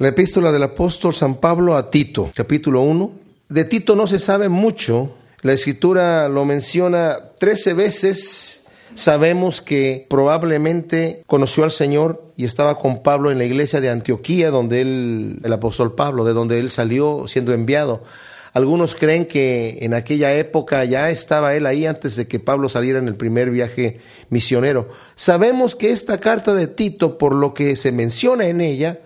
La epístola del apóstol San Pablo a Tito, capítulo 1. De Tito no se sabe mucho. La escritura lo menciona 13 veces. Sabemos que probablemente conoció al Señor y estaba con Pablo en la iglesia de Antioquía, donde él, el apóstol Pablo, de donde él salió siendo enviado. Algunos creen que en aquella época ya estaba él ahí antes de que Pablo saliera en el primer viaje misionero. Sabemos que esta carta de Tito, por lo que se menciona en ella,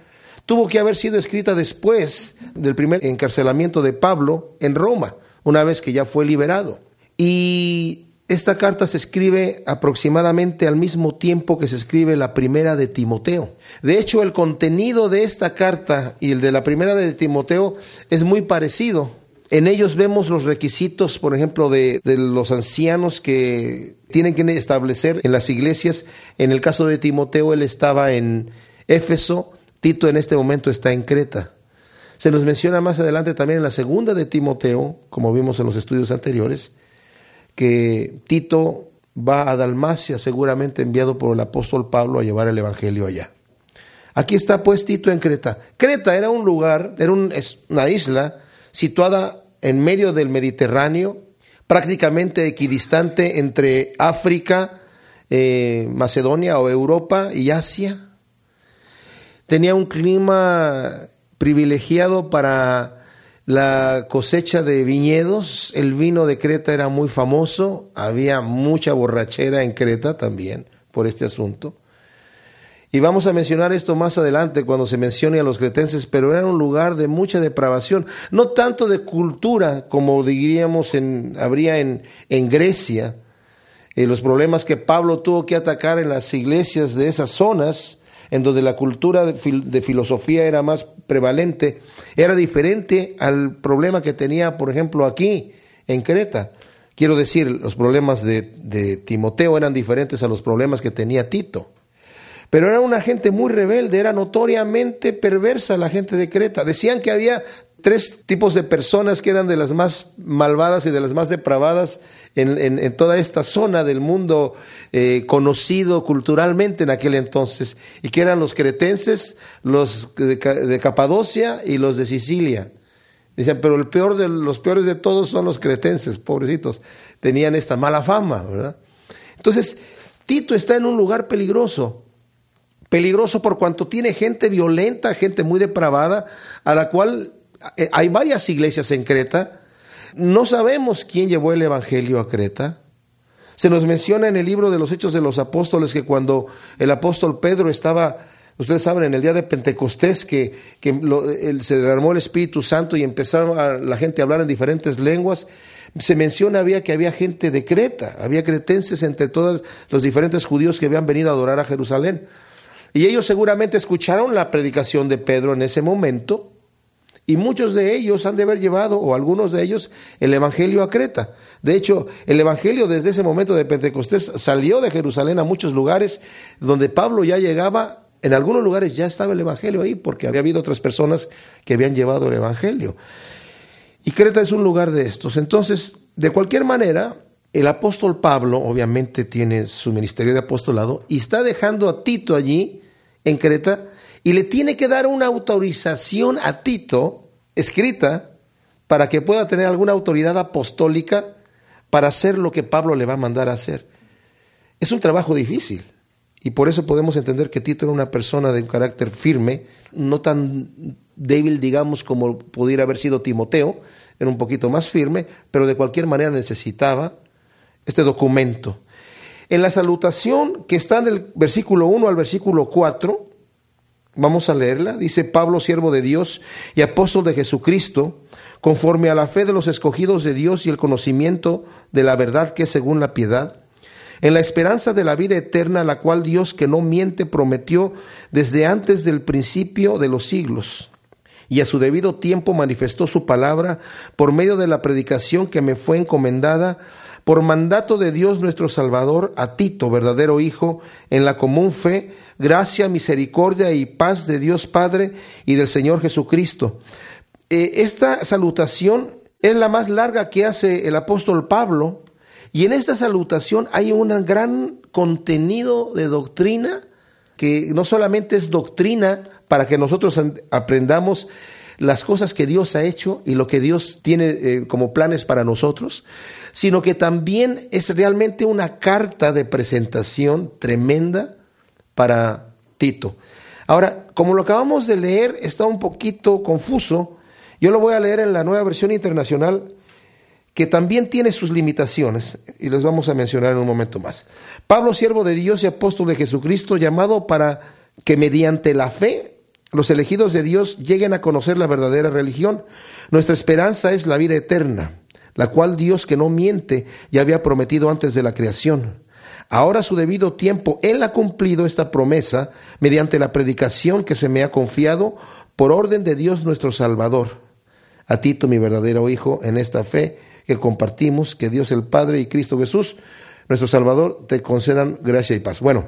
tuvo que haber sido escrita después del primer encarcelamiento de Pablo en Roma, una vez que ya fue liberado. Y esta carta se escribe aproximadamente al mismo tiempo que se escribe la primera de Timoteo. De hecho, el contenido de esta carta y el de la primera de Timoteo es muy parecido. En ellos vemos los requisitos, por ejemplo, de, los ancianos que tienen que establecer en las iglesias. En el caso de Timoteo, él estaba en Éfeso Tito en este momento está en Creta. Se nos menciona más adelante también en la segunda de Timoteo, como vimos en los estudios anteriores, que Tito va a Dalmacia, seguramente enviado por el apóstol Pablo a llevar el Evangelio allá. Aquí está pues Tito en Creta. Creta era un lugar, era una isla situada en medio del Mediterráneo, prácticamente equidistante entre África, eh, Macedonia o Europa y Asia tenía un clima privilegiado para la cosecha de viñedos, el vino de Creta era muy famoso, había mucha borrachera en Creta también por este asunto. Y vamos a mencionar esto más adelante cuando se mencione a los cretenses, pero era un lugar de mucha depravación, no tanto de cultura como diríamos en, habría en, en Grecia, eh, los problemas que Pablo tuvo que atacar en las iglesias de esas zonas, en donde la cultura de, filosofía era más prevalente, era diferente al problema que tenía, por ejemplo, aquí en Creta. Quiero decir, los problemas de, Timoteo eran diferentes a los problemas que tenía Tito. Pero era una gente muy rebelde, era notoriamente perversa la gente de Creta. Decían que había tres tipos de personas que eran de las más malvadas y de las más depravadas en, toda esta zona del mundo eh, conocido culturalmente en aquel entonces, y que eran los cretenses, los de, Capadocia y los de Sicilia. Dicen, pero el peor de los peores de todos son los cretenses, pobrecitos, tenían esta mala fama, ¿verdad? Entonces, Tito está en un lugar peligroso, peligroso por cuanto tiene gente violenta, gente muy depravada, a la cual hay varias iglesias en Creta, no sabemos quién llevó el Evangelio a Creta. Se nos menciona en el libro de los Hechos de los Apóstoles que cuando el apóstol Pedro estaba, ustedes saben, en el día de Pentecostés, que, se derramó el Espíritu Santo y empezaron la gente a hablar en diferentes lenguas, se menciona había que había gente de Creta, había cretenses entre todos los diferentes judíos que habían venido a adorar a Jerusalén. Y ellos seguramente escucharon la predicación de Pedro en ese momento y muchos de ellos han de haber llevado, o algunos de ellos, el Evangelio a Creta. De hecho, el Evangelio desde ese momento de Pentecostés salió de Jerusalén a muchos lugares donde Pablo ya llegaba, en algunos lugares ya estaba el Evangelio ahí, porque había habido otras personas que habían llevado el Evangelio. Y Creta es un lugar de estos. Entonces, de cualquier manera, el apóstol Pablo obviamente tiene su ministerio de apostolado y está dejando a Tito allí, en Creta, y le tiene que dar una autorización a Tito escrita para que pueda tener alguna autoridad apostólica para hacer lo que Pablo le va a mandar a hacer. Es un trabajo difícil y por eso podemos entender que Tito era una persona de un carácter firme, no tan débil, digamos, como pudiera haber sido Timoteo, era un poquito más firme, pero de cualquier manera necesitaba este documento. En la salutación que está en el versículo 1 al versículo 4, Vamos a leerla. Dice Pablo, siervo de Dios y apóstol de Jesucristo, conforme a la fe de los escogidos de Dios y el conocimiento de la verdad que es según la piedad, en la esperanza de la vida eterna, la cual Dios que no miente prometió desde antes del principio de los siglos, y a su debido tiempo manifestó su palabra por medio de la predicación que me fue encomendada por mandato de Dios nuestro Salvador a Tito, verdadero Hijo, en la común fe, gracia, misericordia y paz de Dios Padre y del Señor Jesucristo. Eh, esta salutación es la más larga que hace el apóstol Pablo y en esta salutación hay un gran contenido de doctrina que no solamente es doctrina para que nosotros aprendamos las cosas que Dios ha hecho y lo que Dios tiene eh, como planes para nosotros, sino que también es realmente una carta de presentación tremenda para Tito. Ahora, como lo acabamos de leer, está un poquito confuso. Yo lo voy a leer en la nueva versión internacional, que también tiene sus limitaciones, y les vamos a mencionar en un momento más. Pablo, siervo de Dios y apóstol de Jesucristo, llamado para que mediante la fe los elegidos de Dios lleguen a conocer la verdadera religión. Nuestra esperanza es la vida eterna, la cual Dios que no miente ya había prometido antes de la creación. Ahora a su debido tiempo, Él ha cumplido esta promesa mediante la predicación que se me ha confiado por orden de Dios nuestro Salvador. A Tito, mi verdadero Hijo, en esta fe que compartimos, que Dios el Padre y Cristo Jesús, nuestro Salvador, te concedan gracia y paz. Bueno,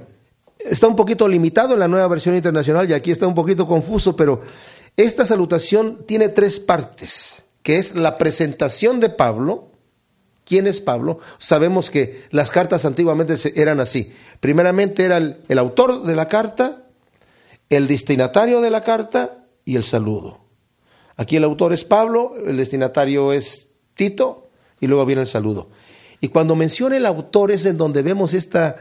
está un poquito limitado en la nueva versión internacional y aquí está un poquito confuso, pero esta salutación tiene tres partes, que es la presentación de Pablo. ¿Quién es Pablo? Sabemos que las cartas antiguamente eran así. Primeramente era el, autor de la carta, el destinatario de la carta y el saludo. Aquí el autor es Pablo, el destinatario es Tito y luego viene el saludo. Y cuando menciona el autor es en donde vemos esta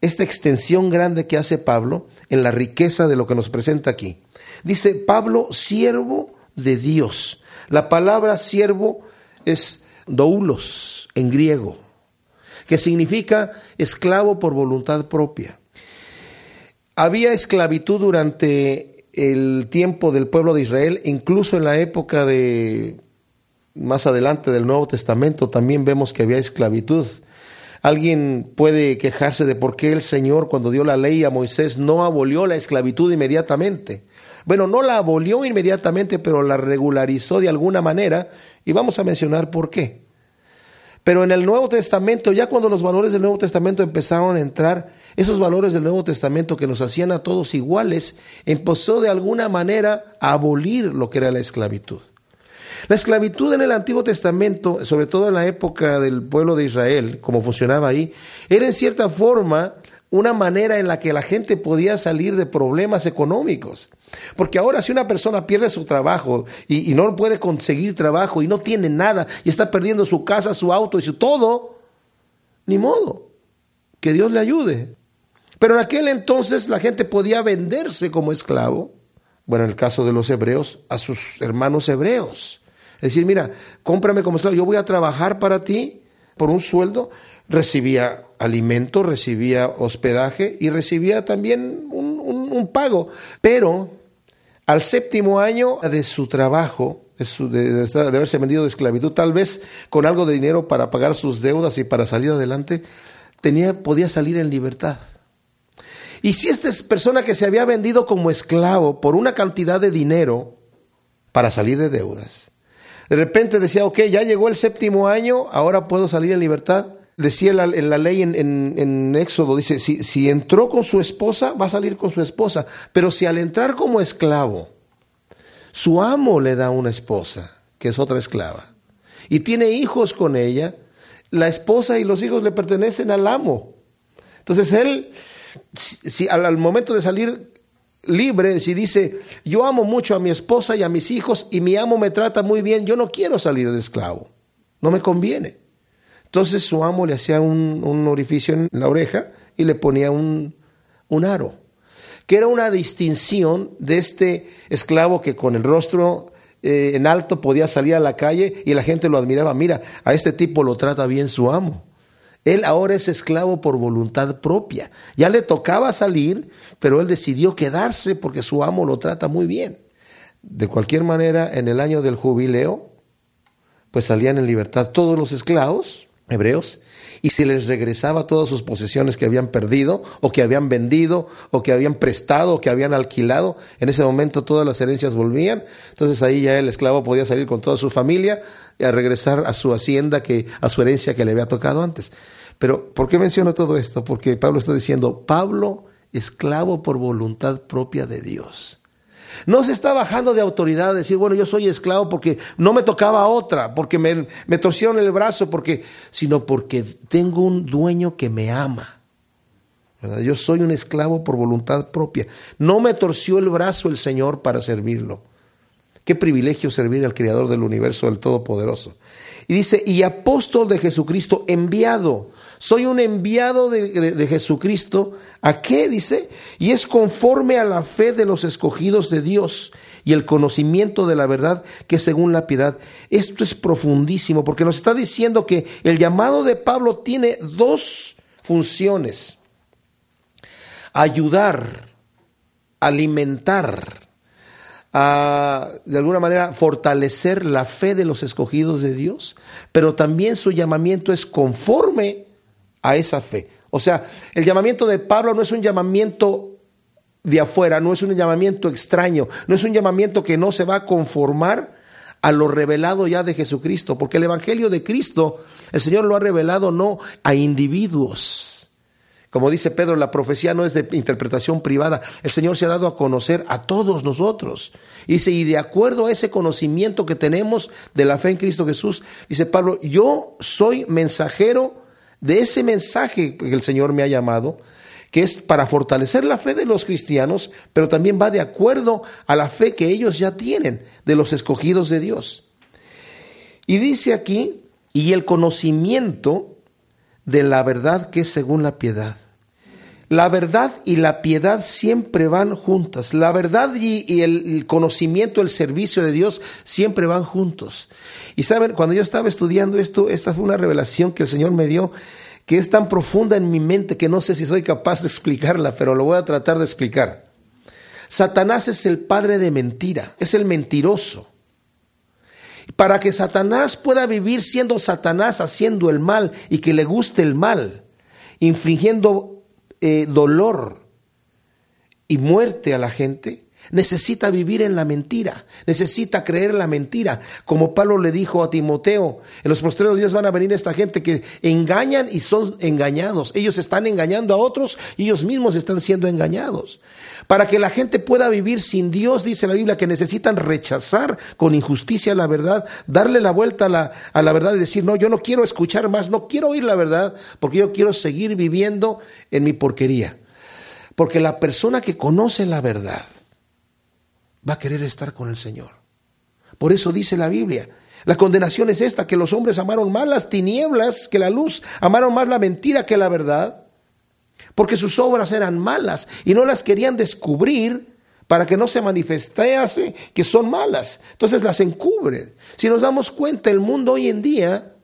esta extensión grande que hace Pablo en la riqueza de lo que nos presenta aquí. Dice Pablo, siervo de Dios. La palabra siervo es doulos en griego, que significa esclavo por voluntad propia. Había esclavitud durante el tiempo del pueblo de Israel, incluso en la época de más adelante del Nuevo Testamento también vemos que había esclavitud. Alguien puede quejarse de por qué el Señor cuando dio la ley a Moisés no abolió la esclavitud inmediatamente. Bueno, no la abolió inmediatamente, pero la regularizó de alguna manera y vamos a mencionar por qué. Pero en el Nuevo Testamento, ya cuando los valores del Nuevo Testamento empezaron a entrar, esos valores del Nuevo Testamento que nos hacían a todos iguales, empezó de alguna manera a abolir lo que era la esclavitud. La esclavitud en el Antiguo Testamento, sobre todo en la época del pueblo de Israel, como funcionaba ahí, era en cierta forma una manera en la que la gente podía salir de problemas económicos. Porque ahora si una persona pierde su trabajo y, no puede conseguir trabajo y no tiene nada y está perdiendo su casa, su auto y su todo, ni modo, que Dios le ayude. Pero en aquel entonces la gente podía venderse como esclavo, bueno, en el caso de los hebreos, a sus hermanos hebreos. Es decir, mira, cómprame como esclavo, yo voy a trabajar para ti por un sueldo. Recibía alimento, recibía hospedaje y recibía también un, pago. Pero al séptimo año de su trabajo, de, haberse vendido de esclavitud, tal vez con algo de dinero para pagar sus deudas y para salir adelante, tenía, podía salir en libertad. Y si esta persona que se había vendido como esclavo por una cantidad de dinero para salir de deudas, de repente decía, ok, ya llegó el séptimo año, ahora puedo salir en libertad. Decía en la, ley en, Éxodo, dice, si, si entró con su esposa, va a salir con su esposa. Pero si al entrar como esclavo, su amo le da una esposa, que es otra esclava, y tiene hijos con ella, la esposa y los hijos le pertenecen al amo. Entonces él, si, al, momento de salir libre, si dice, yo amo mucho a mi esposa y a mis hijos y mi amo me trata muy bien, yo no quiero salir de esclavo, no me conviene. Entonces su amo le hacía un, orificio en la oreja y le ponía un, un aro, que era una distinción de este esclavo que con el rostro eh, en alto podía salir a la calle y la gente lo admiraba. Mira, a este tipo lo trata bien su amo. Él ahora es esclavo por voluntad propia. Ya le tocaba salir, pero él decidió quedarse porque su amo lo trata muy bien. De cualquier manera, en el año del jubileo, pues salían en libertad todos los esclavos hebreos y se les regresaba todas sus posesiones que habían perdido o que habían vendido o que habían prestado o que habían alquilado. En ese momento todas las herencias volvían. Entonces ahí ya el esclavo podía salir con toda su familia y a regresar a su hacienda, que, a su herencia que le había tocado antes. Pero ¿por qué menciono todo esto? Porque Pablo está diciendo, Pablo, esclavo por voluntad propia de Dios. No se está bajando de autoridad, decir, bueno, yo soy esclavo porque no me tocaba otra, porque me, me torcieron el brazo, porque, sino porque tengo un dueño que me ama. Yo soy un esclavo por voluntad propia. No me torció el brazo el Señor para servirlo. Qué privilegio servir al Creador del universo, del Todopoderoso. Y dice, y apóstol de Jesucristo, enviado. Soy un enviado de, de, Jesucristo. ¿A qué? Dice. Y es conforme a la fe de los escogidos de Dios y el conocimiento de la verdad que según la piedad. Esto es profundísimo porque nos está diciendo que el llamado de Pablo tiene dos funciones. Ayudar, alimentar, a, de alguna manera, fortalecer la fe de los escogidos de Dios, pero también su llamamiento es conforme a esa fe. O sea, el llamamiento de Pablo no es un llamamiento de afuera, no es un llamamiento extraño, no es un llamamiento que no se va a conformar a lo revelado ya de Jesucristo, porque el Evangelio de Cristo, el Señor lo ha revelado no a individuos, como dice Pedro, la profecía no es de interpretación privada. El Señor se ha dado a conocer a todos nosotros. Dice, y de acuerdo a ese conocimiento que tenemos de la fe en Cristo Jesús, dice Pablo, yo soy mensajero de ese mensaje que el Señor me ha llamado, que es para fortalecer la fe de los cristianos, pero también va de acuerdo a la fe que ellos ya tienen de los escogidos de Dios. Y dice aquí, y el conocimiento de la verdad que es según la piedad. La verdad y la piedad siempre van juntas. La verdad y, el, conocimiento, el servicio de Dios siempre van juntos. Y saben, cuando yo estaba estudiando esto, esta fue una revelación que el Señor me dio que es tan profunda en mi mente que no sé si soy capaz de explicarla, pero lo voy a tratar de explicar. Satanás es el padre de mentira, es el mentiroso. Para que Satanás pueda vivir siendo Satanás, haciendo el mal y que le guste el mal, infligiendo eh, dolor y muerte a la gente, necesita vivir en la mentira, necesita creer en la mentira. Como Pablo le dijo a Timoteo, en los postreros días van a venir esta gente que engañan y son engañados. Ellos están engañando a otros y ellos mismos están siendo engañados. Para que la gente pueda vivir sin Dios, dice la Biblia, que necesitan rechazar con injusticia la verdad, darle la vuelta a la, a la verdad y decir, no, yo no quiero escuchar más, no quiero oír la verdad, porque yo quiero seguir viviendo en mi porquería. Porque la persona que conoce la verdad, va a querer estar con el Señor. Por eso dice la Biblia, la condenación es esta, que los hombres amaron más las tinieblas que la luz, amaron más la mentira que la verdad, porque sus obras eran malas y no las querían descubrir para que no se manifestase que son malas. Entonces las encubren. Si nos damos cuenta, el mundo hoy en día,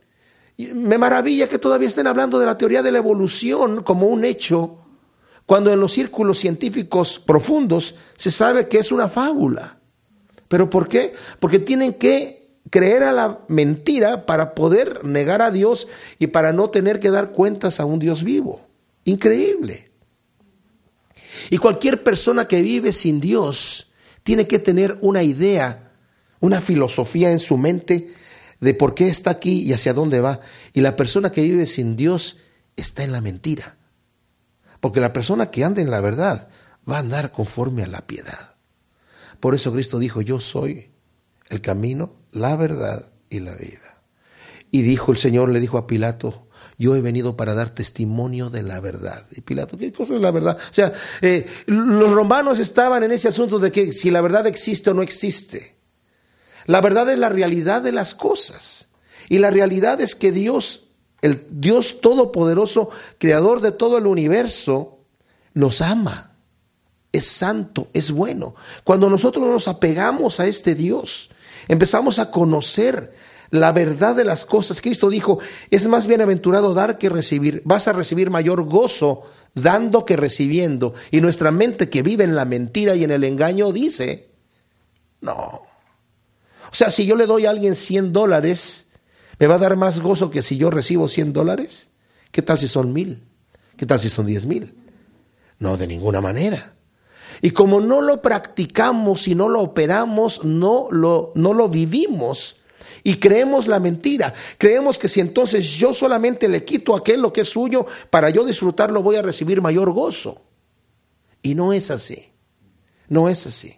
me maravilla que todavía estén hablando de la teoría de la evolución como un hecho cuando en los círculos científicos profundos se sabe que es una fábula. ¿Pero por qué? Porque tienen que creer a la mentira para poder negar a Dios y para no tener que dar cuentas a un Dios vivo. Increíble. Y cualquier persona que vive sin Dios tiene que tener una idea, una filosofía en su mente de por qué está aquí y hacia dónde va. Y la persona que vive sin Dios está en la mentira. Porque la persona que anda en la verdad va a andar conforme a la piedad. Por eso Cristo dijo, yo soy el camino, la verdad y la vida. Y dijo el Señor, le dijo a Pilato, yo he venido para dar testimonio de la verdad. Y Pilato, ¿qué cosa es la verdad? O sea, eh, los romanos estaban en ese asunto de que si la verdad existe o no existe. La verdad es la realidad de las cosas. Y la realidad es que Dios el Dios Todopoderoso, creador de todo el universo, nos ama. Es santo, es bueno. Cuando nosotros nos apegamos a este Dios, empezamos a conocer la verdad de las cosas. Cristo dijo, es más bienaventurado dar que recibir. Vas a recibir mayor gozo dando que recibiendo. Y nuestra mente que vive en la mentira y en el engaño dice, no. O sea, si yo le doy a alguien 100 dólares, ¿Me va a dar más gozo que si yo recibo 100 dólares? ¿Qué tal si son mil? ¿Qué tal si son diez mil? No, de ninguna manera. Y como no lo practicamos y no lo operamos, no lo, no lo vivimos. Y creemos la mentira. Creemos que si entonces yo solamente le quito a aquel lo que es suyo, para yo disfrutarlo voy a recibir mayor gozo. Y no es así. No es así.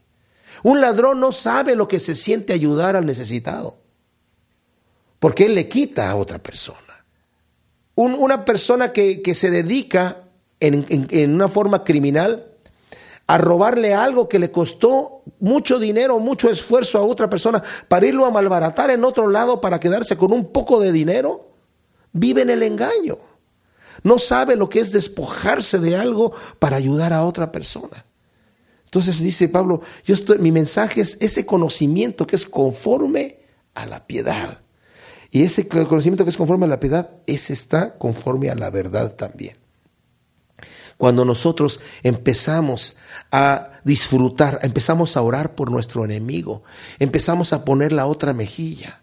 Un ladrón no sabe lo que se siente ayudar al necesitado porque él le quita a otra persona. una persona que, que se dedica en, una forma criminal, a robarle algo que le costó mucho dinero, mucho esfuerzo a otra persona para irlo a malbaratar en otro lado para quedarse con un poco de dinero, vive en el engaño. No sabe lo que es despojarse de algo para ayudar a otra persona. Entonces dice Pablo, yo estoy, mi mensaje es ese conocimiento que es conforme a la piedad. Y ese conocimiento que es conforme a la piedad, ese está conforme a la verdad también. Cuando nosotros empezamos a disfrutar, empezamos a orar por nuestro enemigo, empezamos a poner la otra mejilla,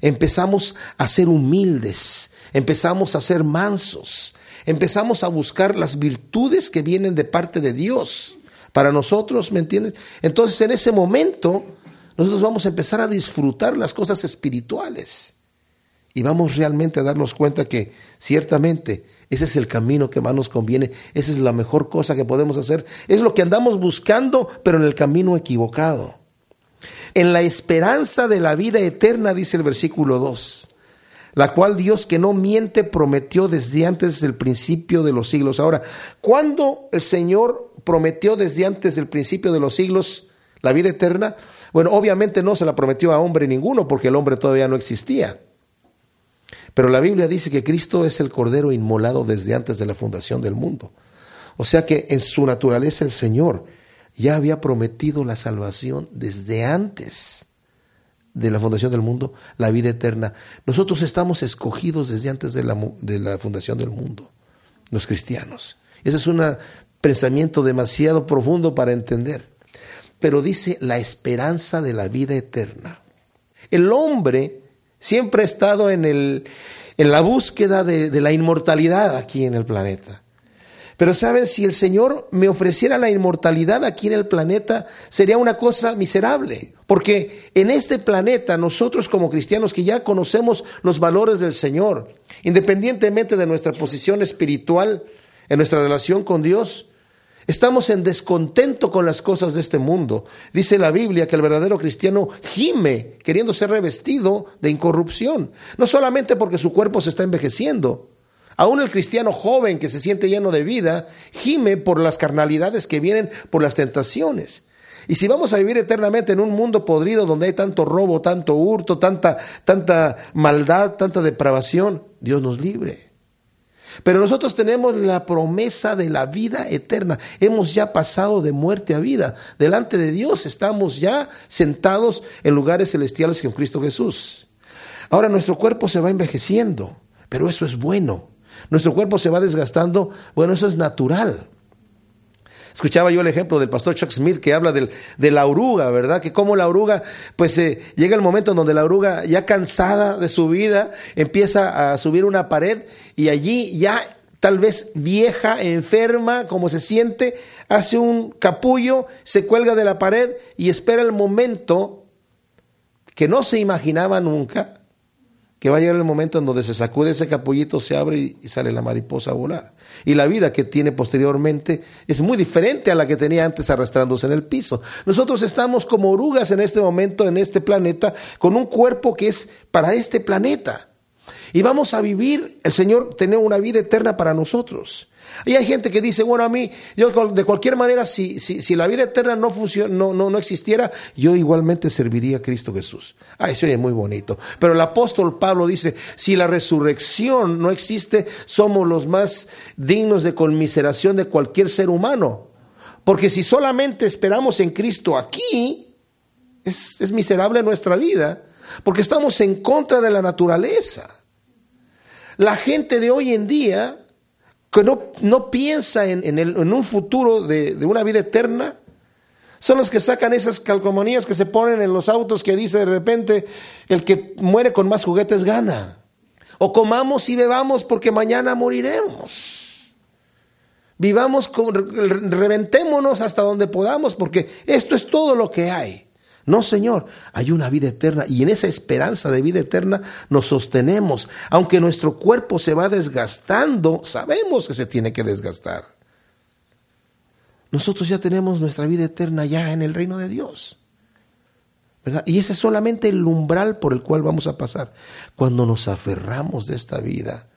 empezamos a ser humildes, empezamos a ser mansos, empezamos a buscar las virtudes que vienen de parte de Dios para nosotros, ¿me entiendes? Entonces en ese momento nosotros vamos a empezar a disfrutar las cosas espirituales y vamos realmente a darnos cuenta que ciertamente ese es el camino que más nos conviene, esa es la mejor cosa que podemos hacer, es lo que andamos buscando, pero en el camino equivocado. En la esperanza de la vida eterna, dice el versículo 2, la cual Dios que no miente prometió desde antes del principio de los siglos. Ahora, ¿cuándo el Señor prometió desde antes del principio de los siglos la vida eterna? Bueno, obviamente no se la prometió a hombre ninguno porque el hombre todavía no existía. Pero la Biblia dice que Cristo es el Cordero inmolado desde antes de la fundación del mundo. O sea que en su naturaleza el Señor ya había prometido la salvación desde antes de la fundación del mundo, la vida eterna. Nosotros estamos escogidos desde antes de la, fundación del mundo, los cristianos. Ese es un pensamiento demasiado profundo para entender. Pero dice la esperanza de la vida eterna. El hombre Siempre he estado en, el, en la búsqueda de, de la inmortalidad aquí en el planeta. Pero saben, si el Señor me ofreciera la inmortalidad aquí en el planeta, sería una cosa miserable. Porque en este planeta, nosotros como cristianos que ya conocemos los valores del Señor, independientemente de nuestra posición espiritual, en nuestra relación con Dios, Estamos en descontento con las cosas de este mundo. Dice la Biblia que el verdadero cristiano gime queriendo ser revestido de incorrupción. No solamente porque su cuerpo se está envejeciendo. Aún el cristiano joven que se siente lleno de vida gime por las carnalidades que vienen por las tentaciones. Y si vamos a vivir eternamente en un mundo podrido donde hay tanto robo, tanto hurto, tanta, tanta maldad, tanta depravación, Dios nos libre. Pero nosotros tenemos la promesa de la vida eterna. Hemos ya pasado de muerte a vida. Delante de Dios estamos ya sentados en lugares celestiales con Cristo Jesús. Ahora nuestro cuerpo se va envejeciendo, pero eso es bueno. Nuestro cuerpo se va desgastando, bueno, eso es natural. Escuchaba yo el ejemplo del pastor Chuck Smith que habla de la oruga, ¿verdad? Que como la oruga, pues eh, llega el momento en donde la oruga, ya cansada de su vida, empieza a subir una pared y allí ya tal vez vieja, enferma, como se siente, hace un capullo, se cuelga de la pared y espera el momento que no se imaginaba nunca, que va a llegar el momento en donde se sacude ese capullito, se abre y sale la mariposa a volar. Y la vida que tiene posteriormente es muy diferente a la que tenía antes arrastrándose en el piso. Nosotros estamos como orugas en este momento, en este planeta, con un cuerpo que es para este planeta. Y vamos a vivir, el Señor tiene una vida eterna para nosotros. Y hay gente que dice, bueno, a mí, yo de cualquier manera, si, si, la vida eterna no, no, no, no, existiera, yo igualmente serviría a Cristo Jesús. Ah, eso es muy bonito. Pero el apóstol Pablo dice, si la resurrección no existe, somos los más dignos de conmiseración de cualquier ser humano. Porque si solamente esperamos en Cristo aquí, es, es miserable nuestra vida, porque estamos en contra de la naturaleza. La gente de hoy en día que no, no piensa en, en, un futuro de, de, una vida eterna, son los que sacan esas calcomanías que se ponen en los autos que dice de repente, el que muere con más juguetes gana. O comamos y bebamos porque mañana moriremos. Vivamos, con, reventémonos hasta donde podamos porque esto es todo lo que hay. No, Señor, hay una vida eterna y en esa esperanza de vida eterna nos sostenemos. Aunque nuestro cuerpo se va desgastando, sabemos que se tiene que desgastar. Nosotros ya tenemos nuestra vida eterna ya en el reino de Dios. ¿verdad? Y ese es solamente el umbral por el cual vamos a pasar. Cuando nos aferramos de esta vida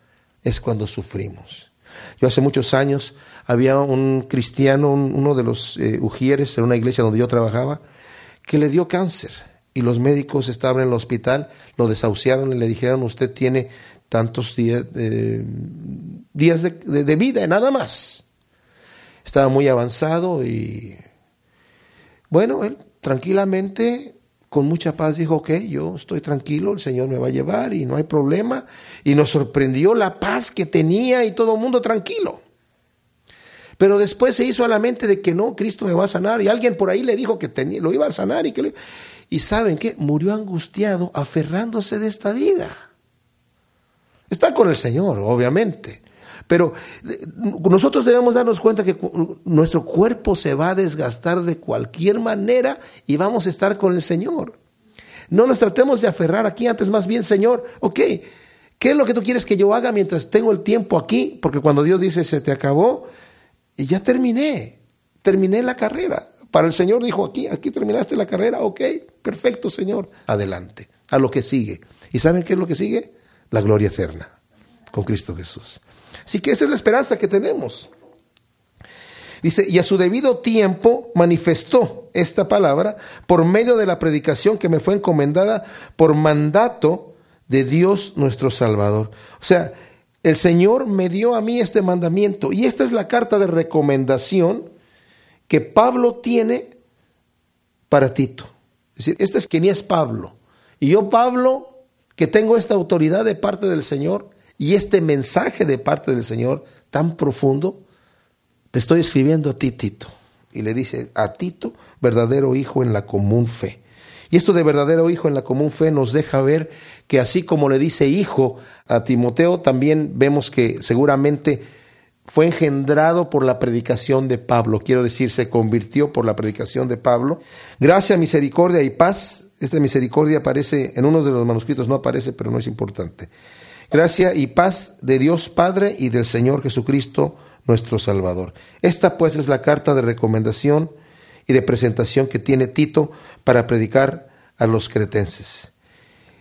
es cuando sufrimos. Yo hace muchos años había un cristiano, uno de los eh, ujieres en una iglesia donde yo trabajaba, que le dio cáncer y los médicos estaban en el hospital, lo desahuciaron y le dijeron, usted tiene tantos días, días de, de vida, nada más. Estaba muy avanzado y bueno, él tranquilamente, con mucha paz, dijo, ok, yo estoy tranquilo, el Señor me va a llevar y no hay problema. Y nos sorprendió la paz que tenía y todo el mundo tranquilo. Pero después se hizo a la mente de que no, Cristo me va a sanar. Y alguien por ahí le dijo que lo iba a sanar y que Y saben qué, murió angustiado, aferrándose de esta vida. Está con el Señor, obviamente. Pero nosotros debemos darnos cuenta que nuestro cuerpo se va a desgastar de cualquier manera y vamos a estar con el Señor. No nos tratemos de aferrar aquí, antes más bien, Señor, ok, ¿qué es lo que tú quieres que yo haga mientras tengo el tiempo aquí? Porque cuando Dios dice, se te acabó, y ya terminé, terminé la carrera. Para el Señor dijo, aquí, aquí terminaste la carrera, ok, perfecto, Señor, adelante, a lo que sigue. ¿Y saben qué es lo que sigue? La gloria eterna con Cristo Jesús. Así que esa es la esperanza que tenemos. Dice, y a su debido tiempo manifestó esta palabra por medio de la predicación que me fue encomendada por mandato de Dios nuestro Salvador. O sea, el Señor me dio a mí este mandamiento y esta es la carta de recomendación que Pablo tiene para Tito. Es decir, este es quien es Pablo. Y yo, Pablo, que tengo esta autoridad de parte del Señor, y este mensaje de parte del Señor tan profundo, te estoy escribiendo a ti, Tito. Y le dice, a Tito, verdadero hijo en la común fe. Y esto de verdadero hijo en la común fe nos deja ver que así como le dice hijo a Timoteo, también vemos que seguramente fue engendrado por la predicación de Pablo. Quiero decir, se convirtió por la predicación de Pablo. Gracia, misericordia y paz. Esta misericordia aparece en uno de los manuscritos, no aparece, pero no es importante. Gracia y paz de Dios Padre y del Señor Jesucristo, nuestro Salvador. Esta pues es la carta de recomendación y de presentación que tiene Tito para predicar a los cretenses.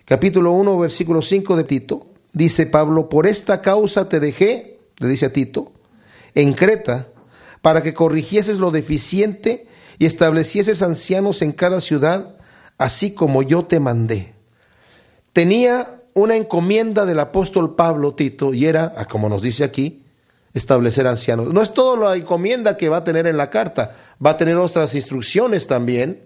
Capítulo 1, versículo 5 de Tito, dice Pablo, por esta causa te dejé, le dice a Tito, en Creta, para que corrigieses lo deficiente y establecieses ancianos en cada ciudad, así como yo te mandé. Tenía una encomienda del apóstol Pablo Tito y era, como nos dice aquí, establecer ancianos. No es todo la encomienda que va a tener en la carta, va a tener otras instrucciones también,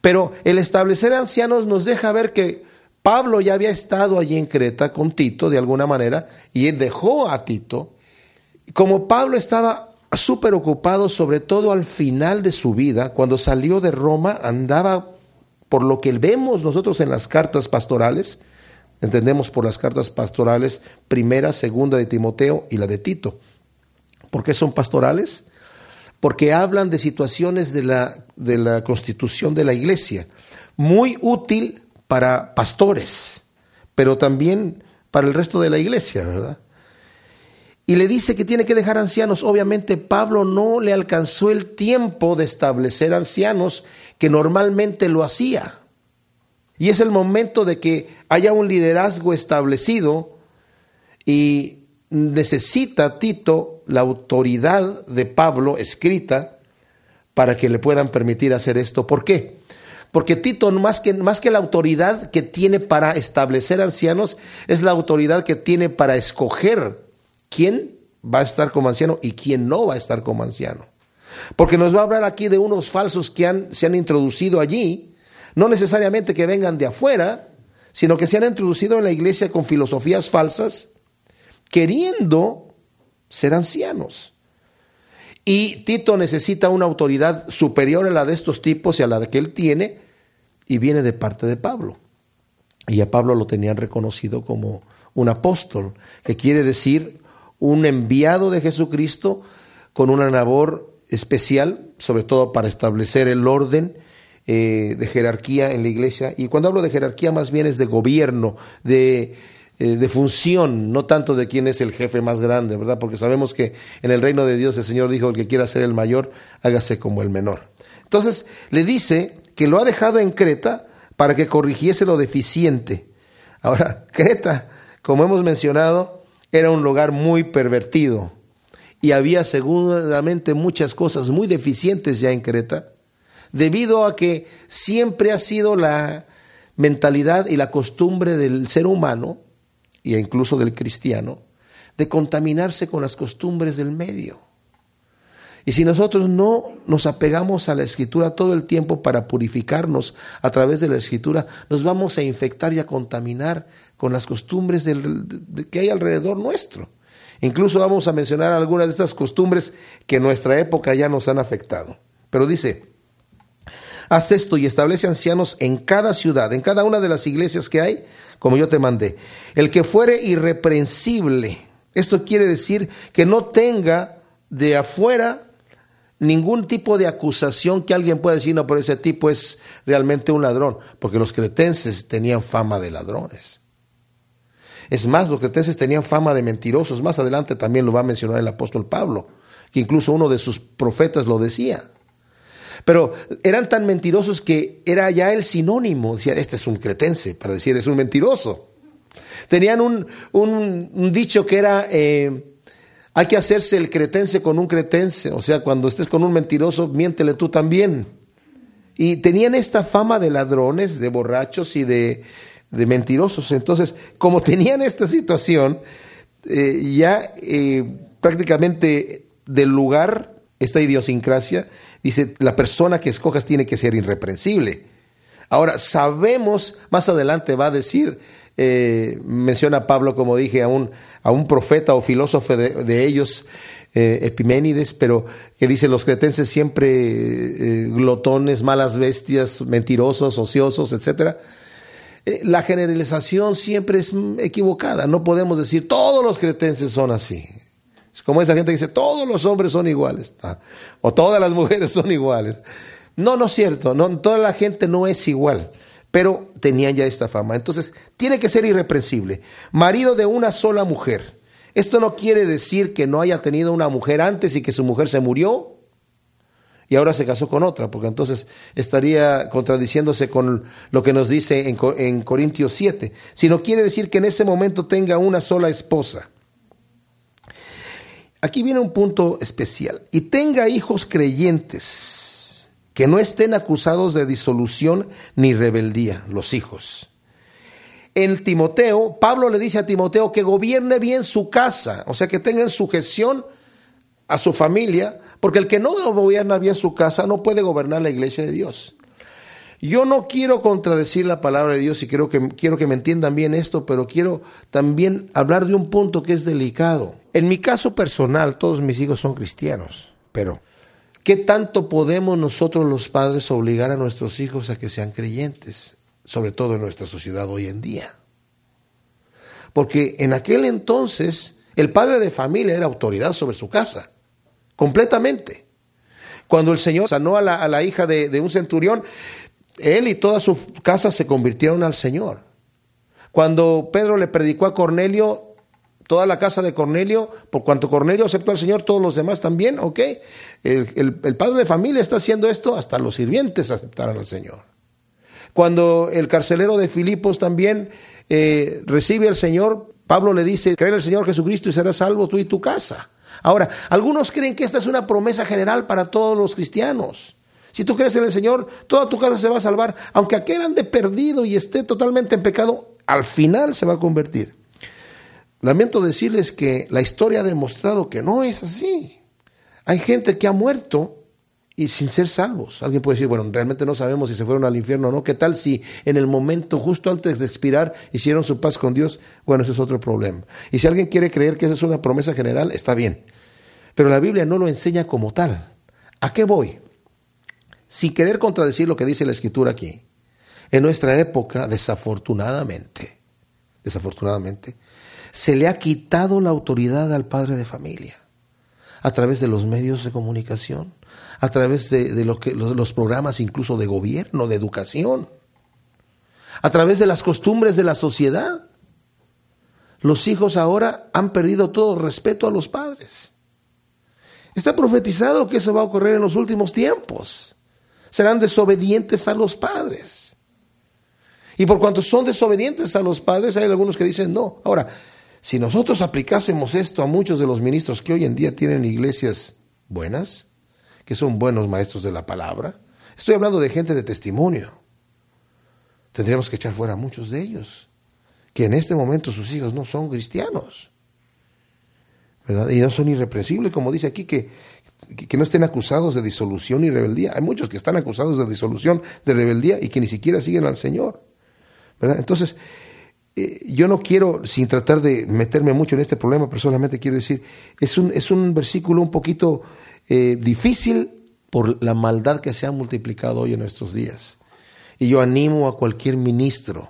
pero el establecer ancianos nos deja ver que Pablo ya había estado allí en Creta con Tito de alguna manera y él dejó a Tito. Como Pablo estaba súper ocupado, sobre todo al final de su vida, cuando salió de Roma, andaba por lo que vemos nosotros en las cartas pastorales, entendemos por las cartas pastorales, primera, segunda de Timoteo y la de Tito. ¿Por qué son pastorales? Porque hablan de situaciones de la, de la constitución de la iglesia, muy útil para pastores, pero también para el resto de la iglesia, ¿verdad? Y le dice que tiene que dejar ancianos. Obviamente Pablo no le alcanzó el tiempo de establecer ancianos que normalmente lo hacía. Y es el momento de que haya un liderazgo establecido y necesita Tito la autoridad de Pablo escrita para que le puedan permitir hacer esto. ¿Por qué? Porque Tito, más que, más que la autoridad que tiene para establecer ancianos, es la autoridad que tiene para escoger quién va a estar como anciano y quién no va a estar como anciano. Porque nos va a hablar aquí de unos falsos que han, se han introducido allí no necesariamente que vengan de afuera, sino que se han introducido en la iglesia con filosofías falsas, queriendo ser ancianos. Y Tito necesita una autoridad superior a la de estos tipos y a la que él tiene, y viene de parte de Pablo. Y a Pablo lo tenían reconocido como un apóstol, que quiere decir un enviado de Jesucristo con una labor especial, sobre todo para establecer el orden eh, de jerarquía en la iglesia. Y cuando hablo de jerarquía, más bien es de gobierno, de, eh, de función, no tanto de quién es el jefe más grande, ¿verdad? Porque sabemos que en el reino de Dios el Señor dijo, el que quiera ser el mayor, hágase como el menor. Entonces le dice que lo ha dejado en Creta para que corrigiese lo deficiente. Ahora, Creta, como hemos mencionado, era un lugar muy pervertido y había seguramente muchas cosas muy deficientes ya en Creta, debido a que siempre ha sido la mentalidad y la costumbre del ser humano, e incluso del cristiano, de contaminarse con las costumbres del medio. Y si nosotros no nos apegamos a la escritura todo el tiempo para purificarnos a través de la escritura, nos vamos a infectar y a contaminar con las costumbres que hay alrededor nuestro. Incluso vamos a mencionar algunas de estas costumbres que en nuestra época ya nos han afectado. Pero dice, haz esto y establece ancianos en cada ciudad, en cada una de las iglesias que hay, como yo te mandé. El que fuere irreprensible, esto quiere decir que no tenga de afuera ningún tipo de acusación que alguien pueda decir, no, pero ese tipo es realmente un ladrón, porque los cretenses tenían fama de ladrones. Es más, los cretenses tenían fama de mentirosos. Más adelante también lo va a mencionar el apóstol Pablo, que incluso uno de sus profetas lo decía. Pero eran tan mentirosos que era ya el sinónimo. Decían, este es un cretense, para decir, es un mentiroso. Tenían un, un, dicho que era, eh, hay que hacerse el cretense con un cretense, o sea, cuando estés con un mentiroso, miéntele tú también. Y tenían esta fama de ladrones, de borrachos y de, mentirosos. Entonces, como tenían esta situación, eh, ya eh, prácticamente del lugar, esta idiosincrasia, dice, la persona que escojas tiene que ser irreprensible. Ahora, sabemos, más adelante va a decir, eh, menciona Pablo, como dije, a un, a un profeta o filósofo de, ellos, eh, Epiménides, pero que dice los cretenses siempre eh, glotones, malas bestias, mentirosos, ociosos, etc. la generalización siempre es equivocada. No podemos decir todos los cretenses son así. Es como esa gente que dice todos los hombres son iguales o todas las mujeres son iguales. No, no es cierto. No, toda la gente no es igual pero tenían ya esta fama. Entonces, tiene que ser irreprensible. Marido de una sola mujer. Esto no quiere decir que no haya tenido una mujer antes y que su mujer se murió y ahora se casó con otra, porque entonces estaría contradiciéndose con lo que nos dice en, en Corintios 7, sino quiere decir que en ese momento tenga una sola esposa. Aquí viene un punto especial. Y tenga hijos creyentes que no estén acusados de disolución ni rebeldía, los hijos. En Timoteo, Pablo le dice a Timoteo que gobierne bien su casa, o sea, que tenga en sujeción a su familia, porque el que no gobierna bien su casa no puede gobernar la iglesia de Dios. Yo no quiero contradecir la palabra de Dios y quiero que, quiero que me entiendan bien esto, pero quiero también hablar de un punto que es delicado. En mi caso personal, todos mis hijos son cristianos, pero ¿Qué tanto podemos nosotros los padres obligar a nuestros hijos a que sean creyentes, sobre todo en nuestra sociedad hoy en día? Porque en aquel entonces el padre de familia era autoridad sobre su casa, completamente. Cuando el Señor sanó a la, hija de, un centurión, él y toda su casa se convirtieron al Señor. Cuando Pedro le predicó a Cornelio, toda la casa de Cornelio, por cuanto Cornelio aceptó al Señor, todos los demás también, ¿ok? El, padre de familia está haciendo esto, hasta los sirvientes aceptaron al Señor. Cuando el carcelero de Filipos también eh, recibe al Señor, Pablo le dice, cree en el Señor Jesucristo y serás salvo tú y tu casa. Ahora, algunos creen que esta es una promesa general para todos los cristianos. Si tú crees en el Señor, toda tu casa se va a salvar. Aunque aquel ande perdido y esté totalmente en pecado, al final se va a convertir. Lamento decirles que la historia ha demostrado que no es así. Hay gente que ha muerto y sin ser salvos. Alguien puede decir, bueno, realmente no sabemos si se fueron al infierno o no. ¿Qué tal si en el momento, justo antes de expirar, hicieron su paz con Dios? Bueno, ese es otro problema. Y si alguien quiere creer que esa es una promesa general, está bien. Pero la Biblia no lo enseña como tal. ¿A qué voy? Sin querer contradecir lo que dice la Escritura aquí. En nuestra época, desafortunadamente, desafortunadamente, se le ha quitado la autoridad al padre de familia a través de los medios de comunicación, a través de, lo que, los programas incluso de gobierno, de educación, a través de las costumbres de la sociedad. Los hijos ahora han perdido todo respeto a los padres. Está profetizado que eso va a ocurrir en los últimos tiempos. Serán desobedientes a los padres. Y por cuanto son desobedientes a los padres, hay algunos que dicen no. Ahora, Si nosotros aplicásemos esto a muchos de los ministros que hoy en día tienen iglesias buenas, que son buenos maestros de la palabra, estoy hablando de gente de testimonio, tendríamos que echar fuera a muchos de ellos, que en este momento sus hijos no son cristianos. ¿verdad? Y no son irreprensibles, como dice aquí, que, que, no estén acusados de disolución y rebeldía. Hay muchos que están acusados de disolución, de rebeldía y que ni siquiera siguen al Señor. ¿verdad? Entonces, eh, yo no quiero, sin tratar de meterme mucho en este problema, personalmente quiero decir, es un, es un versículo un poquito eh, difícil por la maldad que se ha multiplicado hoy en nuestros días. Y yo animo a cualquier ministro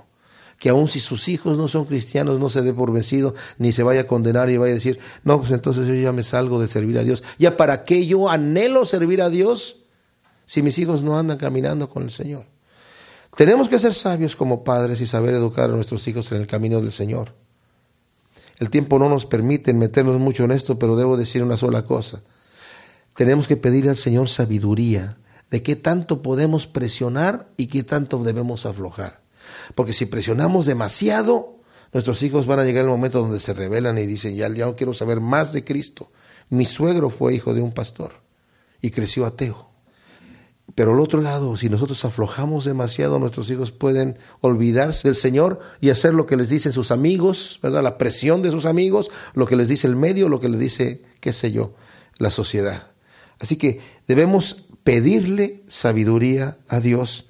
que aun si sus hijos no son cristianos, no se dé por vencido, ni se vaya a condenar y vaya a decir, no, pues entonces yo ya me salgo de servir a Dios. ¿Ya para qué yo anhelo servir a Dios si mis hijos no andan caminando con el Señor? Tenemos que ser sabios como padres y saber educar a nuestros hijos en el camino del Señor. El tiempo no nos permite meternos mucho en esto, pero debo decir una sola cosa. Tenemos que pedirle al Señor sabiduría de qué tanto podemos presionar y qué tanto debemos aflojar. Porque si presionamos demasiado, nuestros hijos van a llegar el momento donde se rebelan y dicen, ya, ya no quiero saber más de Cristo. Mi suegro fue hijo de un pastor y creció ateo. Pero al otro lado, si nosotros aflojamos demasiado, nuestros hijos pueden olvidarse del Señor y hacer lo que les dicen sus amigos, ¿verdad? La presión de sus amigos, lo que les dice el medio, lo que les dice, qué sé yo, la sociedad. Así que debemos pedirle sabiduría a Dios.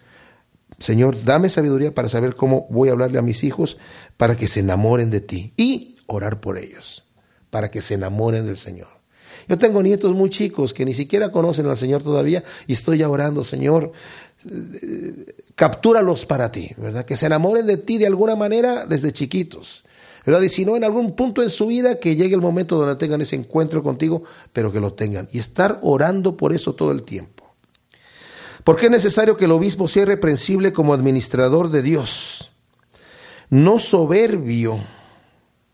Señor, dame sabiduría para saber cómo voy a hablarle a mis hijos para que se enamoren de ti y orar por ellos, para que se enamoren del Señor. Yo tengo nietos muy chicos que ni siquiera conocen al Señor todavía y estoy ya orando, Señor, eh, captúralos para ti, ¿verdad? Que se enamoren de ti de alguna manera desde chiquitos. ¿verdad? Y si no, en algún punto en su vida, que llegue el momento donde tengan ese encuentro contigo, pero que lo tengan. Y estar orando por eso todo el tiempo. Porque es necesario que el obispo sea reprensible como administrador de Dios, no soberbio,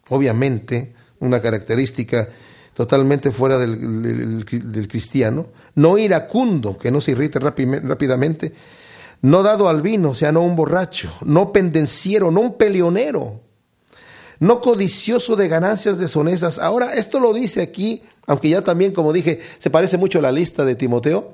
obviamente, una característica totalmente fuera del, cristiano, no iracundo, que no se irrite rápidamente, no dado al vino, o sea, no un borracho, no pendenciero, no un peleonero, no codicioso de ganancias deshonestas. Ahora, esto lo dice aquí, aunque ya también, como dije, se parece mucho a la lista de Timoteo,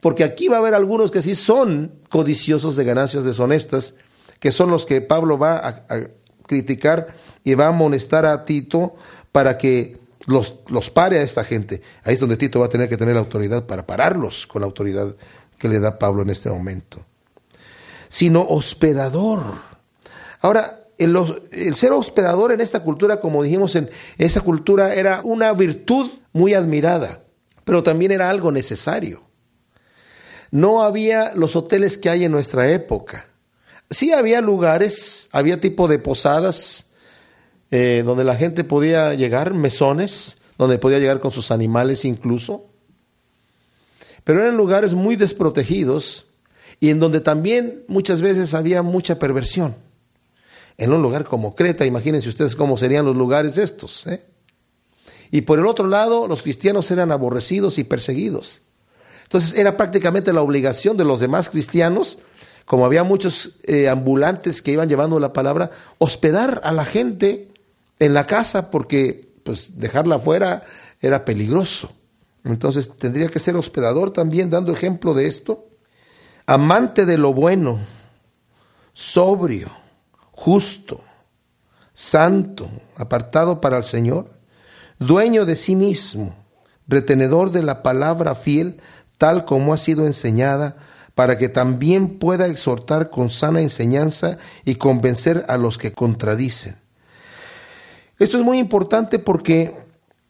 porque aquí va a haber algunos que sí son codiciosos de ganancias deshonestas, que son los que Pablo va a, a criticar y va a amonestar a Tito para que los, los pare a esta gente. Ahí es donde Tito va a tener que tener la autoridad para pararlos con la autoridad que le da Pablo en este momento. Sino hospedador. Ahora, el, el, ser hospedador en esta cultura, como dijimos, en esa cultura era una virtud muy admirada, pero también era algo necesario. No había los hoteles que hay en nuestra época. Sí había lugares, había tipo de posadas, eh, donde la gente podía llegar, mesones, donde podía llegar con sus animales incluso. Pero eran lugares muy desprotegidos y en donde también muchas veces había mucha perversión. En un lugar como Creta, imagínense ustedes cómo serían los lugares estos. ¿eh? Y por el otro lado, los cristianos eran aborrecidos y perseguidos. Entonces era prácticamente la obligación de los demás cristianos, como había muchos eh, ambulantes que iban llevando la palabra, hospedar a la gente en la casa porque pues dejarla afuera era peligroso. Entonces tendría que ser hospedador también, dando ejemplo de esto. Amante de lo bueno, sobrio, justo, santo, apartado para el Señor, dueño de sí mismo, retenedor de la palabra fiel, tal como ha sido enseñada, para que también pueda exhortar con sana enseñanza y convencer a los que contradicen. Esto es muy importante porque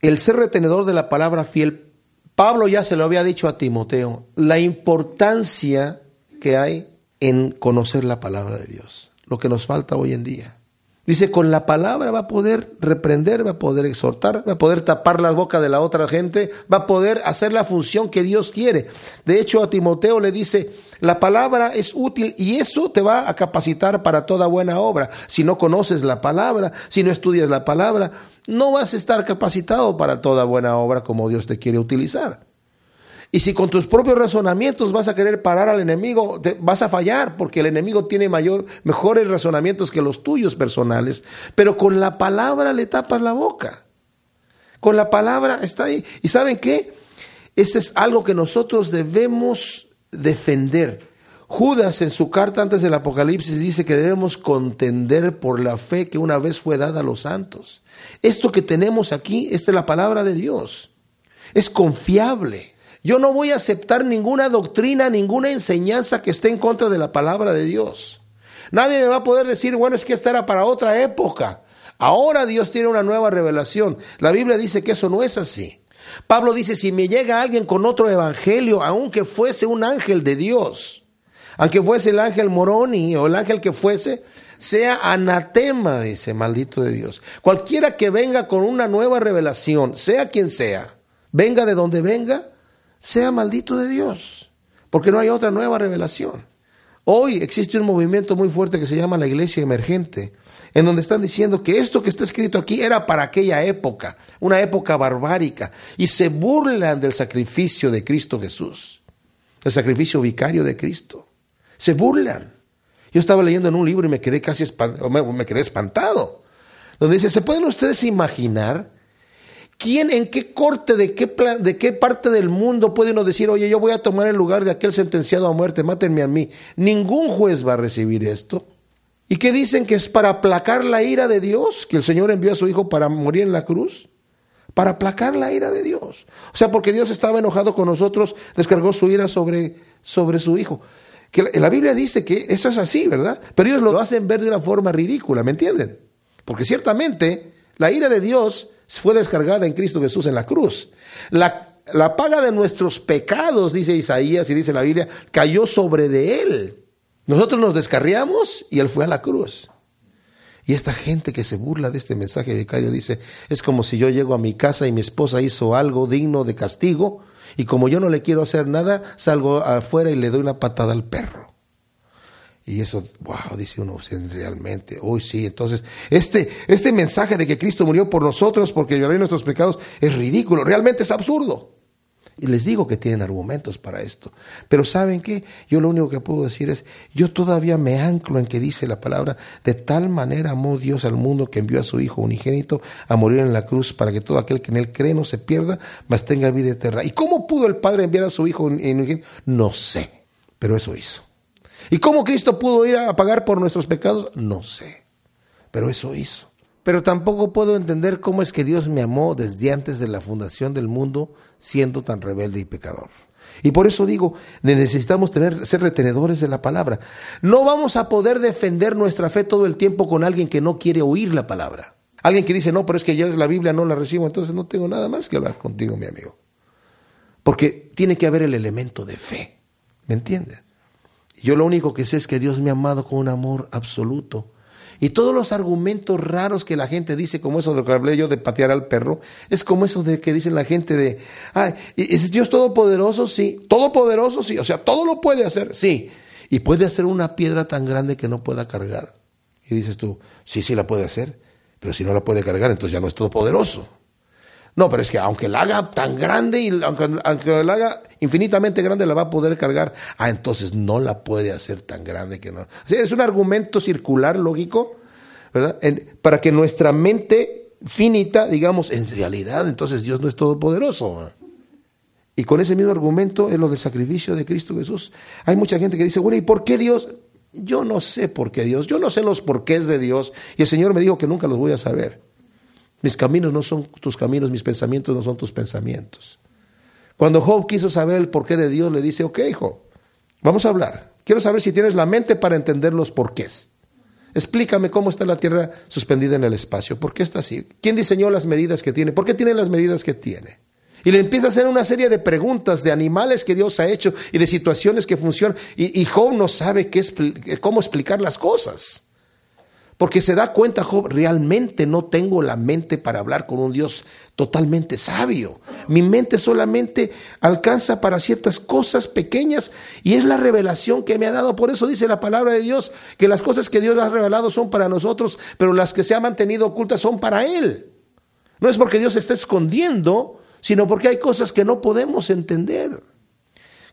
el ser retenedor de la palabra fiel, Pablo ya se lo había dicho a Timoteo, la importancia que hay en conocer la palabra de Dios, lo que nos falta hoy en día. Dice, con la palabra va a poder reprender, va a poder exhortar, va a poder tapar la boca de la otra gente, va a poder hacer la función que Dios quiere. De hecho, a Timoteo le dice, la palabra es útil y eso te va a capacitar para toda buena obra. Si no conoces la palabra, si no estudias la palabra, no vas a estar capacitado para toda buena obra como Dios te quiere utilizar. Y si con tus propios razonamientos vas a querer parar al enemigo, te, vas a fallar, porque el enemigo tiene mayor, mejores razonamientos que los tuyos personales. Pero con la palabra le tapas la boca. Con la palabra está ahí. ¿Y saben qué? Ese es algo que nosotros debemos defender. Judas en su carta antes del Apocalipsis dice que debemos contender por la fe que una vez fue dada a los santos. Esto que tenemos aquí, esta es la palabra de Dios. Es confiable. Yo no voy a aceptar ninguna doctrina, ninguna enseñanza que esté en contra de la palabra de Dios. Nadie me va a poder decir, bueno, es que esta era para otra época. Ahora Dios tiene una nueva revelación. La Biblia dice que eso no es así. Pablo dice, si me llega alguien con otro evangelio, aunque fuese un ángel de Dios, aunque fuese el ángel Moroni o el ángel que fuese, sea anatema, dice, maldito de Dios. Cualquiera que venga con una nueva revelación, sea quien sea, venga de donde venga, sea maldito de Dios, porque no hay otra nueva revelación. Hoy existe un movimiento muy fuerte que se llama la iglesia emergente, en donde están diciendo que esto que está escrito aquí era para aquella época, una época barbárica, y se burlan del sacrificio de Cristo Jesús, el sacrificio vicario de Cristo. Se burlan. Yo estaba leyendo en un libro y me quedé casi me quedé espantado, donde dice, ¿se pueden ustedes imaginar ¿Quién, en qué corte, de qué, plan, de qué parte del mundo puede uno decir, oye, yo voy a tomar el lugar de aquel sentenciado a muerte, mátenme a mí? Ningún juez va a recibir esto. ¿Y qué dicen que es para aplacar la ira de Dios? Que el Señor envió a su Hijo para morir en la cruz. Para aplacar la ira de Dios. O sea, porque Dios estaba enojado con nosotros, descargó su ira sobre, sobre su Hijo. Que la Biblia dice que eso es así, ¿verdad? Pero ellos lo hacen ver de una forma ridícula, ¿me entienden? Porque ciertamente la ira de Dios fue descargada en Cristo Jesús en la cruz. La, la paga de nuestros pecados, dice Isaías y dice la Biblia, cayó sobre de él. Nosotros nos descarriamos y él fue a la cruz. Y esta gente que se burla de este mensaje vicario dice, es como si yo llego a mi casa y mi esposa hizo algo digno de castigo y como yo no le quiero hacer nada, salgo afuera y le doy una patada al perro. Y eso, wow, dice uno, realmente, hoy sí, entonces, este, este mensaje de que Cristo murió por nosotros porque lloró nuestros pecados es ridículo, realmente es absurdo. Y les digo que tienen argumentos para esto. Pero ¿saben qué? Yo lo único que puedo decir es, yo todavía me anclo en que dice la palabra, de tal manera amó Dios al mundo que envió a su Hijo unigénito a morir en la cruz para que todo aquel que en él cree no se pierda, mas tenga vida eterna. ¿Y cómo pudo el Padre enviar a su Hijo unigénito? No sé, pero eso hizo. ¿Y cómo Cristo pudo ir a pagar por nuestros pecados? No sé, pero eso hizo. Pero tampoco puedo entender cómo es que Dios me amó desde antes de la fundación del mundo siendo tan rebelde y pecador. Y por eso digo, necesitamos tener, ser retenedores de la palabra. No vamos a poder defender nuestra fe todo el tiempo con alguien que no quiere oír la palabra. Alguien que dice, no, pero es que yo la Biblia no la recibo, entonces no tengo nada más que hablar contigo, mi amigo. Porque tiene que haber el elemento de fe. ¿Me entienden? Yo lo único que sé es que Dios me ha amado con un amor absoluto. Y todos los argumentos raros que la gente dice, como eso de lo que hablé yo de patear al perro, es como eso de que dicen la gente de, ay, ¿es Dios todopoderoso? Sí. ¿Todopoderoso? Sí. O sea, todo lo puede hacer, sí. Y puede hacer una piedra tan grande que no pueda cargar. Y dices tú, sí, sí la puede hacer, pero si no la puede cargar, entonces ya no es todopoderoso. No, pero es que aunque la haga tan grande y aunque, aunque la haga infinitamente grande, la va a poder cargar. Ah, entonces no la puede hacer tan grande que no. es un argumento circular lógico, ¿verdad? para que nuestra mente finita, digamos, en realidad, entonces Dios no es todopoderoso. Y con ese mismo argumento es lo del sacrificio de Cristo Jesús. Hay mucha gente que dice, bueno, ¿y por qué Dios? Yo no sé por qué Dios, yo no sé los porqués de Dios. Y el Señor me dijo que nunca los voy a saber. Mis caminos no son tus caminos, mis pensamientos no son tus pensamientos. Cuando Job quiso saber el porqué de Dios, le dice, ok, Job, vamos a hablar. Quiero saber si tienes la mente para entender los porqués. Explícame cómo está la Tierra suspendida en el espacio. ¿Por qué está así? ¿Quién diseñó las medidas que tiene? ¿Por qué tiene las medidas que tiene? Y le empieza a hacer una serie de preguntas de animales que Dios ha hecho y de situaciones que funcionan. Y, Job no sabe qué, cómo explicar las cosas. Porque se da cuenta Job, realmente no tengo la mente para hablar con un Dios totalmente sabio. Mi mente solamente alcanza para ciertas cosas pequeñas y es la revelación que me ha dado. Por eso dice la palabra de Dios que las cosas que Dios ha revelado son para nosotros, pero las que se han mantenido ocultas son para Él. No es porque Dios está escondiendo, sino porque hay cosas que no podemos entender.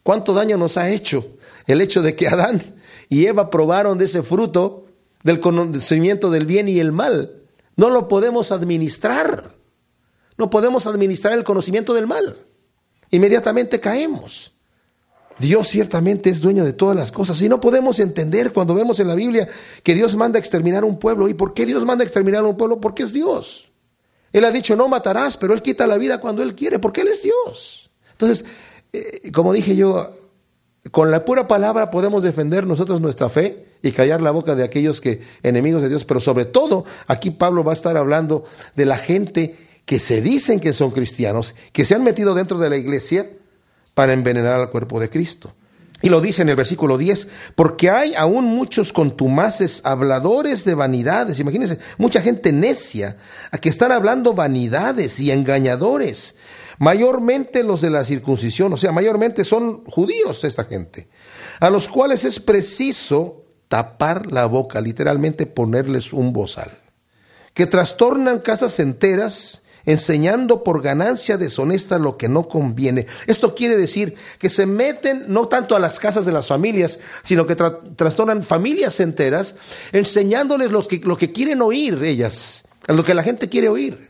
¿Cuánto daño nos ha hecho el hecho de que Adán y Eva probaron de ese fruto del conocimiento del bien y el mal? No lo podemos administrar. No podemos administrar el conocimiento del mal. Inmediatamente caemos. Dios ciertamente es dueño de todas las cosas y no podemos entender cuando vemos en la Biblia que Dios manda a exterminar un pueblo. ¿Y por qué Dios manda a exterminar un pueblo? Porque es Dios. Él ha dicho no matarás, pero Él quita la vida cuando Él quiere, porque Él es Dios. Entonces, eh, como dije yo, con la pura palabra podemos defender nosotros nuestra fe y callar la boca de aquellos que enemigos de Dios, pero sobre todo aquí Pablo va a estar hablando de la gente que se dicen que son cristianos, que se han metido dentro de la iglesia para envenenar al cuerpo de Cristo. Y lo dice en el versículo 10, porque hay aún muchos contumaces, habladores de vanidades. Imagínense, mucha gente necia, a que están hablando vanidades y engañadores. Mayormente los de la circuncisión, o sea, mayormente son judíos esta gente, a los cuales es preciso tapar la boca, literalmente ponerles un bozal, que trastornan casas enteras enseñando por ganancia deshonesta lo que no conviene. Esto quiere decir que se meten no tanto a las casas de las familias, sino que trastornan familias enteras, enseñándoles lo que, lo que quieren oír ellas, lo que la gente quiere oír.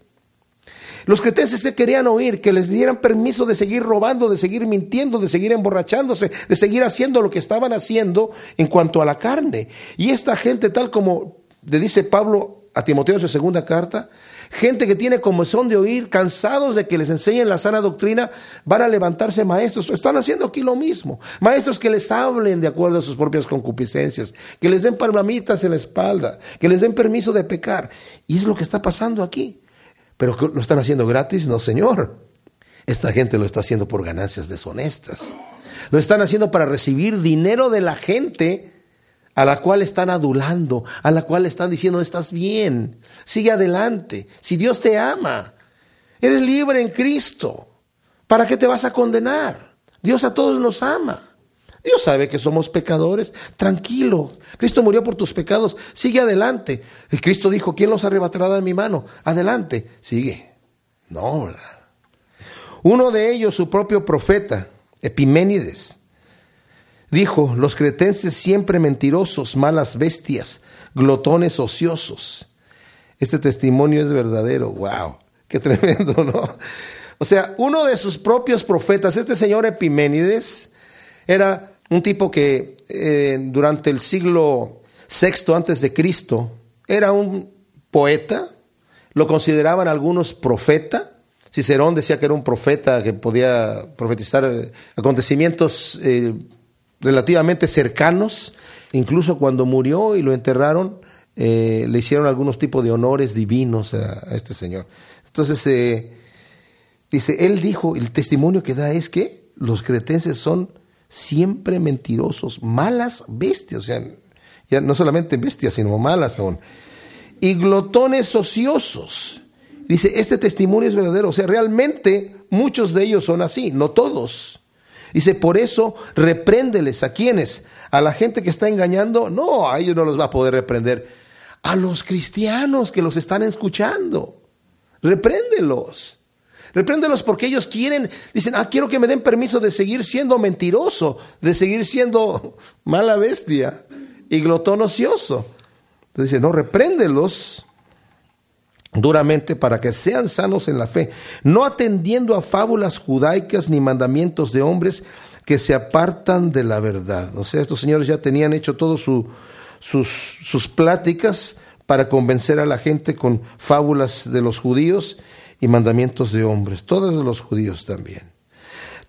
Los cretenses se querían oír que les dieran permiso de seguir robando, de seguir mintiendo, de seguir emborrachándose, de seguir haciendo lo que estaban haciendo en cuanto a la carne. Y esta gente, tal como le dice Pablo a Timoteo en su segunda carta, gente que tiene como son de oír, cansados de que les enseñen la sana doctrina, van a levantarse maestros. Están haciendo aquí lo mismo. Maestros que les hablen de acuerdo a sus propias concupiscencias, que les den palmamitas en la espalda, que les den permiso de pecar. Y es lo que está pasando aquí. Pero ¿lo están haciendo gratis? No, Señor. Esta gente lo está haciendo por ganancias deshonestas. Lo están haciendo para recibir dinero de la gente a la cual están adulando, a la cual están diciendo, estás bien, sigue adelante, si Dios te ama, eres libre en Cristo, ¿para qué te vas a condenar? Dios a todos nos ama. Dios sabe que somos pecadores. Tranquilo. Cristo murió por tus pecados. Sigue adelante. Y Cristo dijo, ¿quién los arrebatará de mi mano? Adelante. Sigue. No. Uno de ellos, su propio profeta, Epiménides, dijo, los cretenses siempre mentirosos, malas bestias, glotones ociosos. Este testimonio es verdadero. Wow. Qué tremendo, ¿no? O sea, uno de sus propios profetas, este señor Epiménides, era un tipo que eh, durante el siglo VI antes de Cristo era un poeta, lo consideraban algunos profeta. Cicerón decía que era un profeta que podía profetizar eh, acontecimientos eh, relativamente cercanos. Incluso cuando murió y lo enterraron, le hicieron algunos tipos de honores divinos a, a este señor. Entonces, dice, él dijo, el testimonio que da es que los cretenses son siempre mentirosos, malas bestias, o sea, ya no solamente bestias, sino malas aún. Y glotones ociosos. Dice, este testimonio es verdadero, o sea, realmente muchos de ellos son así, no todos. Dice, por eso repréndeles a quienes, a la gente que está engañando, no, a ellos no los va a poder reprender, a los cristianos que los están escuchando, repréndelos. Repréndelos porque ellos quieren, dicen, ah, quiero que me den permiso de seguir siendo mentiroso, de seguir siendo mala bestia y glotón ocioso. Entonces dice, no, repréndelos duramente para que sean sanos en la fe, no atendiendo a fábulas judaicas ni mandamientos de hombres que se apartan de la verdad. O sea, estos señores ya tenían hecho todas su, sus, sus pláticas para convencer a la gente con fábulas de los judíos y mandamientos de hombres, todos los judíos también.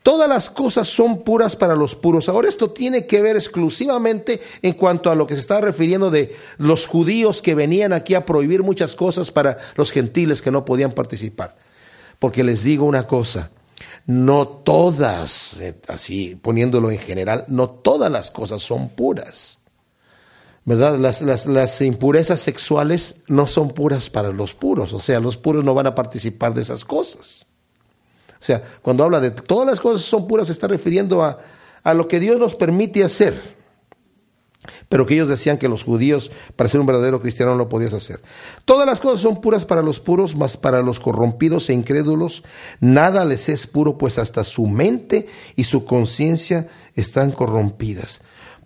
Todas las cosas son puras para los puros. Ahora esto tiene que ver exclusivamente en cuanto a lo que se está refiriendo de los judíos que venían aquí a prohibir muchas cosas para los gentiles que no podían participar. Porque les digo una cosa, no todas, eh, así poniéndolo en general, no todas las cosas son puras. ¿Verdad? Las, impurezas sexuales no son puras para los puros, o sea, los puros no van a participar de esas cosas. O sea, cuando habla de todas las cosas son puras, se está refiriendo a, a lo que Dios nos permite hacer. pero que ellos decían que los judíos, para ser un verdadero cristiano, no lo podías hacer. Todas las cosas son puras para los puros, mas para los corrompidos e incrédulos, nada les es puro, pues hasta su mente y su conciencia están corrompidas.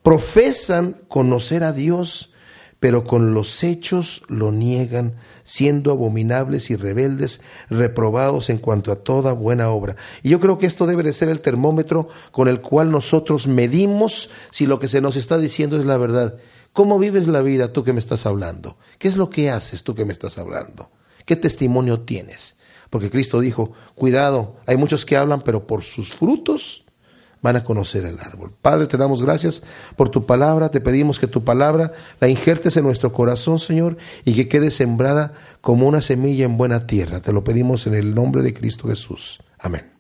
Profesan conocer a Dios, pero con los hechos lo niegan, siendo abominables y rebeldes, reprobados en cuanto a toda buena obra. Y yo creo que esto debe de ser el termómetro con el cual nosotros medimos si lo que se nos está diciendo es la verdad. ¿Cómo vives la vida tú que me estás hablando? ¿Qué es lo que haces tú que me estás hablando? ¿Qué testimonio tienes? Porque Cristo dijo, cuidado, hay muchos que hablan, pero por sus frutos van a conocer el árbol. Padre, te damos gracias por tu palabra, te pedimos que tu palabra la injertes en nuestro corazón, Señor, y que quede sembrada como una semilla en buena tierra. Te lo pedimos en el nombre de Cristo Jesús. Amén.